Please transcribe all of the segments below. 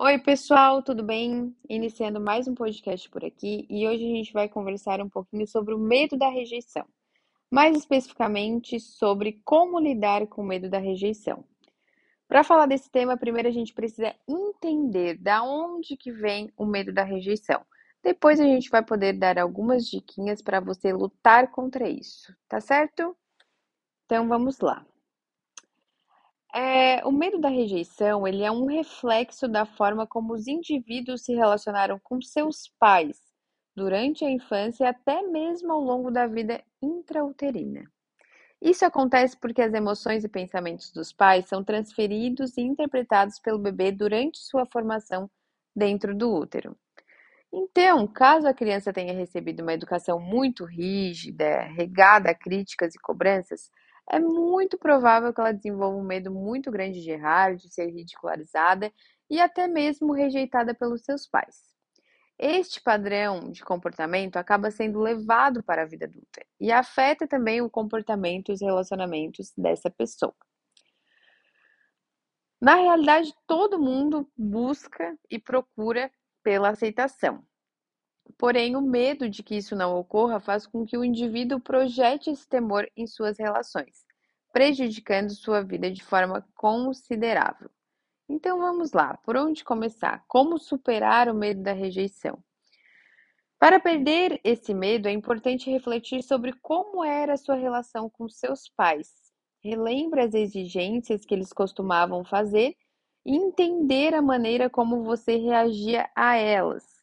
Oi, pessoal, tudo bem? Iniciando mais um podcast por aqui e hoje a gente vai conversar um pouquinho sobre o medo da rejeição, mais especificamente sobre como lidar com o medo da rejeição. Para falar desse tema, primeiro a gente precisa entender da onde que vem o medo da rejeição. Depois a gente vai poder dar algumas diquinhas para você lutar contra isso, tá certo? Então vamos lá. É, o medo da rejeição, ele é um reflexo da forma como os indivíduos se relacionaram com seus pais durante a infância e até mesmo ao longo da vida intrauterina. Isso acontece porque as emoções e pensamentos dos pais são transferidos e interpretados pelo bebê durante sua formação dentro do útero. Então, caso a criança tenha recebido uma educação muito rígida, regada a críticas e cobranças, é muito provável que ela desenvolva um medo muito grande de errar, de ser ridicularizada e até mesmo rejeitada pelos seus pais. Este padrão de comportamento acaba sendo levado para a vida adulta e afeta também o comportamento e os relacionamentos dessa pessoa. Na realidade, todo mundo busca e procura pela aceitação. Porém, o medo de que isso não ocorra faz com que o indivíduo projete esse temor em suas relações, prejudicando sua vida de forma considerável. Então vamos lá, por onde começar? Como superar o medo da rejeição? Para perder esse medo, é importante refletir sobre como era a sua relação com seus pais. Relembre as exigências que eles costumavam fazer e entender a maneira como você reagia a elas.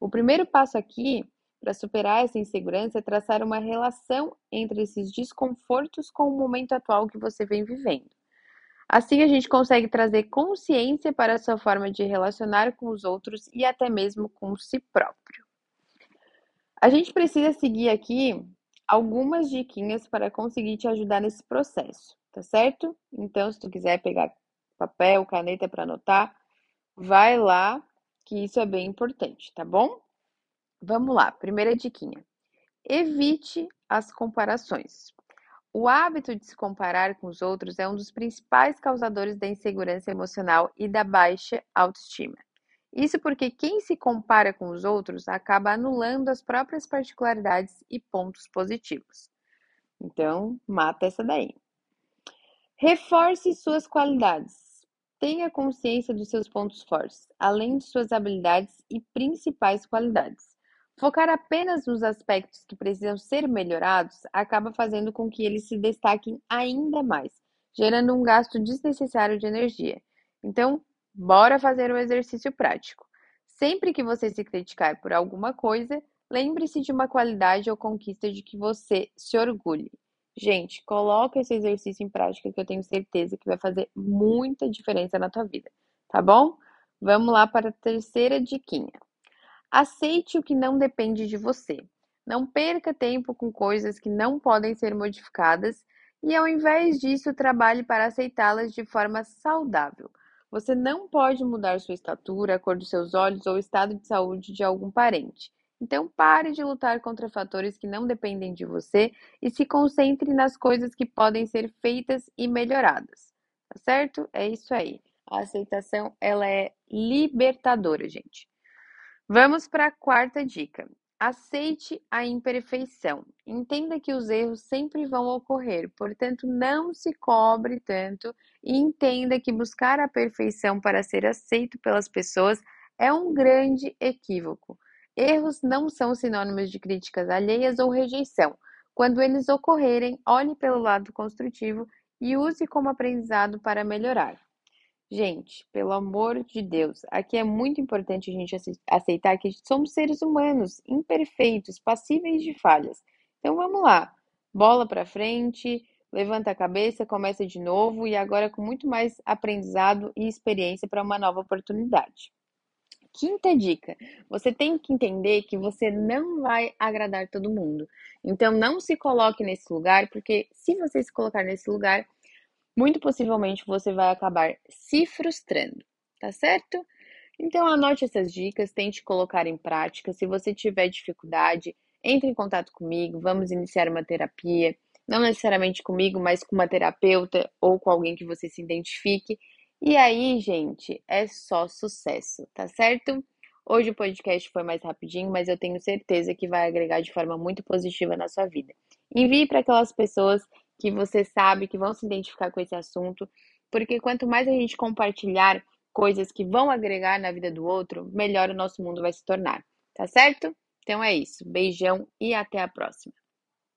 O primeiro passo aqui para superar essa insegurança é traçar uma relação entre esses desconfortos com o momento atual que você vem vivendo. Assim, a gente consegue trazer consciência para a sua forma de relacionar com os outros e até mesmo com si próprio. A gente precisa seguir aqui algumas diquinhas para conseguir te ajudar nesse processo, tá certo? Então, se tu quiser pegar papel, caneta para anotar, vai lá, que isso é bem importante, tá bom? Vamos lá, primeira diquinha. Evite as comparações. O hábito de se comparar com os outros é um dos principais causadores da insegurança emocional e da baixa autoestima. Isso porque quem se compara com os outros acaba anulando as próprias particularidades e pontos positivos. Então, mata essa daí. Reforce suas qualidades. Tenha consciência dos seus pontos fortes, além de suas habilidades e principais qualidades. Focar apenas nos aspectos que precisam ser melhorados acaba fazendo com que eles se destaquem ainda mais, gerando um gasto desnecessário de energia. Então, bora fazer um exercício prático. Sempre que você se criticar por alguma coisa, lembre-se de uma qualidade ou conquista de que você se orgulhe. Gente, coloca esse exercício em prática que eu tenho certeza que vai fazer muita diferença na tua vida, tá bom? Vamos lá para a terceira diquinha. Aceite o que não depende de você. Não perca tempo com coisas que não podem ser modificadas e, ao invés disso, trabalhe para aceitá-las de forma saudável. Você não pode mudar sua estatura, a cor dos seus olhos ou o estado de saúde de algum parente. Então, pare de lutar contra fatores que não dependem de você e se concentre nas coisas que podem ser feitas e melhoradas. Tá certo? É isso aí. A aceitação, ela é libertadora, gente. Vamos para a quarta dica. Aceite a imperfeição. Entenda que os erros sempre vão ocorrer, portanto, não se cobre tanto e entenda que buscar a perfeição para ser aceito pelas pessoas é um grande equívoco. Erros não são sinônimos de críticas alheias ou rejeição. Quando eles ocorrerem, olhe pelo lado construtivo e use como aprendizado para melhorar. Gente, pelo amor de Deus, aqui é muito importante a gente aceitar que somos seres humanos, imperfeitos, passíveis de falhas. Então vamos lá, bola para frente, levanta a cabeça, começa de novo e agora com muito mais aprendizado e experiência para uma nova oportunidade. Quinta dica: você tem que entender que você não vai agradar todo mundo. Então não se coloque nesse lugar, porque se você se colocar nesse lugar, muito possivelmente você vai acabar se frustrando, tá certo? Então anote essas dicas, tente colocar em prática. Se você tiver dificuldade, entre em contato comigo, vamos iniciar uma terapia, não necessariamente comigo, mas com uma terapeuta ou com alguém que você se identifique E aí, gente, é só sucesso, tá certo? Hoje o podcast foi mais rapidinho, mas eu tenho certeza que vai agregar de forma muito positiva na sua vida. Envie para aquelas pessoas que você sabe que vão se identificar com esse assunto, porque quanto mais a gente compartilhar coisas que vão agregar na vida do outro, melhor o nosso mundo vai se tornar, tá certo? Então é isso. Beijão e até a próxima.